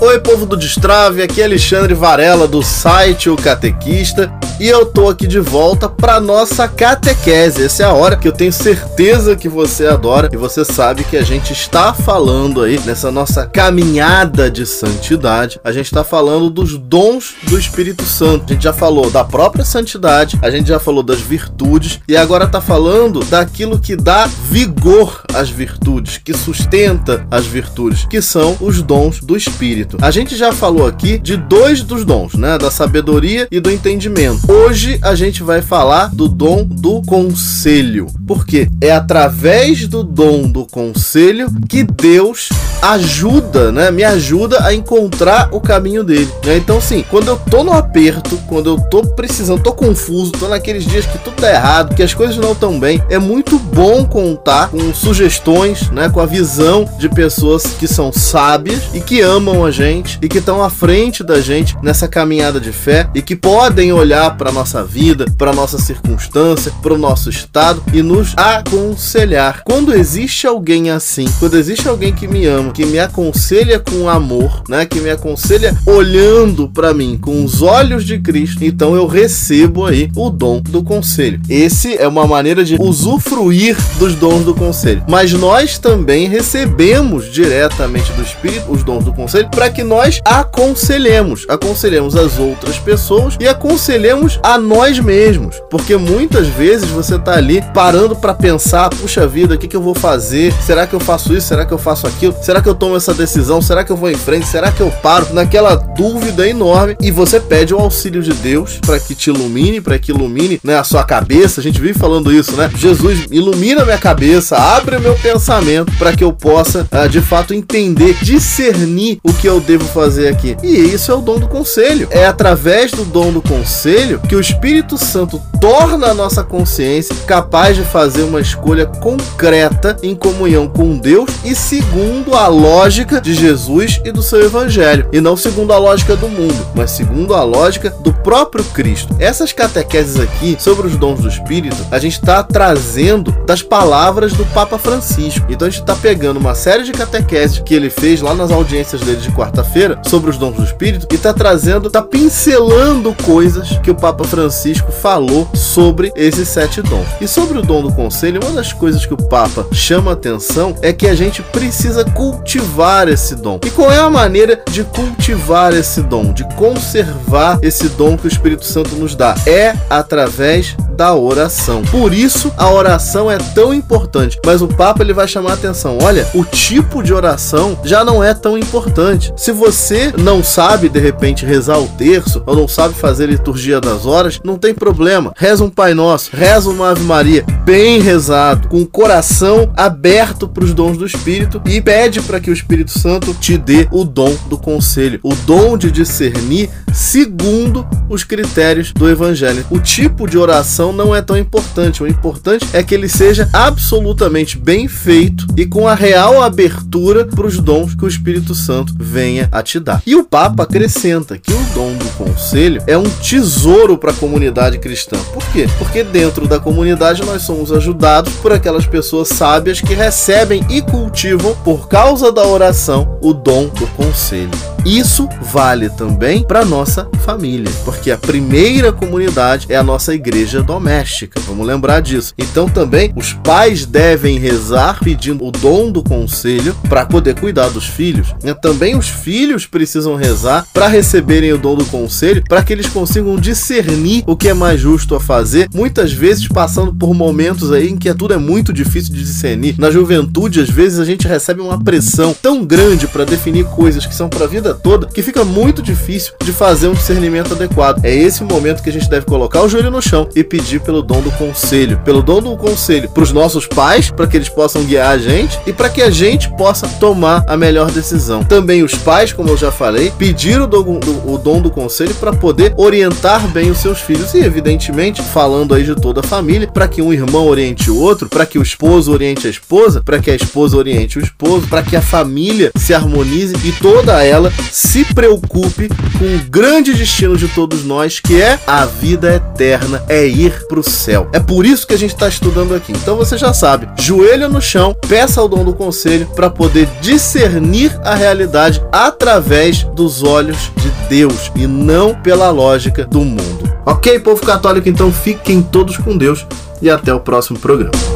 Oi, povo do Destrave, aqui é Alexandre Varela do site O Catequista e eu tô aqui de volta para nossa catequese. Essa é a hora que eu tenho certeza que você adora e você sabe que a gente está falando aí nessa nossa caminhada de santidade. A gente está falando dos dons do Espírito Santo. A gente já falou da própria santidade, a gente já falou das virtudes e agora tá falando daquilo que dá vigor às virtudes, que sustenta as virtudes, que são os dons do Espírito. Espírito. A gente já falou aqui de dois dos dons, né? Da sabedoria e do entendimento. Hoje a gente vai falar do dom do conselho. Porque é através do dom do conselho que Deus ajuda, né? Me ajuda a encontrar o caminho dele. Né? Então, sim, quando eu tô no aperto, quando eu tô precisando, tô confuso, tô naqueles dias que tudo tá errado, que as coisas não estão bem, é muito bom contar com sugestões, né? Com a visão de pessoas que são sábias e que amam a gente e que estão à frente da gente nessa caminhada de fé e que podem olhar para nossa vida, para nossa circunstância, para o nosso estado e nos aconselhar. Quando existe alguém assim, quando existe alguém que me ama, que me aconselha com amor, né, que me aconselha olhando para mim com os olhos de Cristo, então eu recebo aí o dom do conselho. Esse é uma maneira de usufruir dos dons do conselho. Mas nós também recebemos diretamente do Espírito os dons do conselho para que nós aconselhemos, aconselhemos as outras pessoas e aconselhemos a nós mesmos, porque muitas vezes você está ali parando para pensar, puxa vida, o que, que eu vou fazer? Será que eu faço isso? Será que eu faço aquilo? Será que eu tomo essa decisão? Será que eu vou em frente? Será que eu paro? Naquela dúvida enorme e você pede o auxílio de Deus para que te ilumine, para que ilumine né, a sua cabeça. A gente vive falando isso, né? Jesus ilumina minha cabeça, abre meu pensamento para que eu possa uh, de fato entender, discernir o que eu devo fazer aqui? E isso é o dom do conselho. É através do dom do conselho que o Espírito Santo torna a nossa consciência capaz de fazer uma escolha concreta em comunhão com Deus e segundo a lógica de Jesus e do seu evangelho, e não segundo a lógica do mundo, mas segundo a lógica do próprio Cristo. Essas catequeses aqui sobre os dons do Espírito, a gente está trazendo das palavras do Papa Francisco. Então a gente está pegando uma série de catequeses que ele fez lá nas audiências dele de quarta-feira sobre os dons do Espírito e está trazendo, está pincelando coisas que o Papa Francisco falou sobre esses sete dons. E sobre o dom do conselho, uma das coisas que o Papa chama atenção é que a gente precisa cultivar esse dom. E qual é a maneira de cultivar esse dom, de conservar esse dom que o Espírito Santo nos dá? É através da oração. Por isso a oração é tão importante. Mas o Papa ele vai chamar a atenção. Olha, o tipo de oração já não é tão importante. Se você não sabe de repente rezar o terço ou não sabe fazer liturgia das horas, não tem problema. Reza um Pai Nosso, reza uma Ave Maria, bem rezado, com o coração aberto para os dons do Espírito e pede para que o Espírito Santo te dê o dom do conselho, o dom de discernir segundo os critérios do Evangelho. O tipo de oração não é tão importante. O importante é que ele seja absolutamente bem feito e com a real abertura para os dons que o Espírito Santo venha a te dar. E o Papa acrescenta que o dom do conselho é um tesouro para a comunidade cristã. Por quê? Porque dentro da comunidade nós somos ajudados por aquelas pessoas sábias que recebem e cultivam, por causa da oração, o dom do conselho. Isso vale também para nossa família, porque a primeira comunidade é a nossa igreja doméstica. Vamos lembrar disso. Então também os pais devem rezar pedindo o dom do conselho para poder cuidar dos filhos. E também os filhos precisam rezar para receberem o dom do conselho, para que eles consigam discernir o que é mais justo a fazer, muitas vezes passando por momentos aí em que tudo é muito difícil de discernir. Na juventude, às vezes a gente recebe uma pressão tão grande para definir coisas que são para a vida toda que fica muito difícil de fazer um discernimento adequado. É esse momento que a gente deve colocar o joelho no chão e pedir pelo dom do conselho, pelo dom do conselho para os nossos pais, para que eles possam guiar a gente e para que a gente possa tomar a melhor decisão. Também os pais, como eu já falei, pedir o dom do, o dom do conselho para poder orientar bem os seus filhos e, evidentemente, falando aí de toda a família, para que um irmão oriente o outro, para que o esposo oriente a esposa, para que a esposa oriente o esposo, para que a família se harmonize e toda ela se preocupe com o grande destino de todos nós, que é a vida eterna, é ir para o céu. É por isso que a gente está estudando aqui. Então você já sabe, joelho no chão, peça o dom do conselho para poder discernir a realidade através dos olhos de Deus e não pela lógica do mundo. Ok, povo católico, então fiquem todos com Deus e até o próximo programa.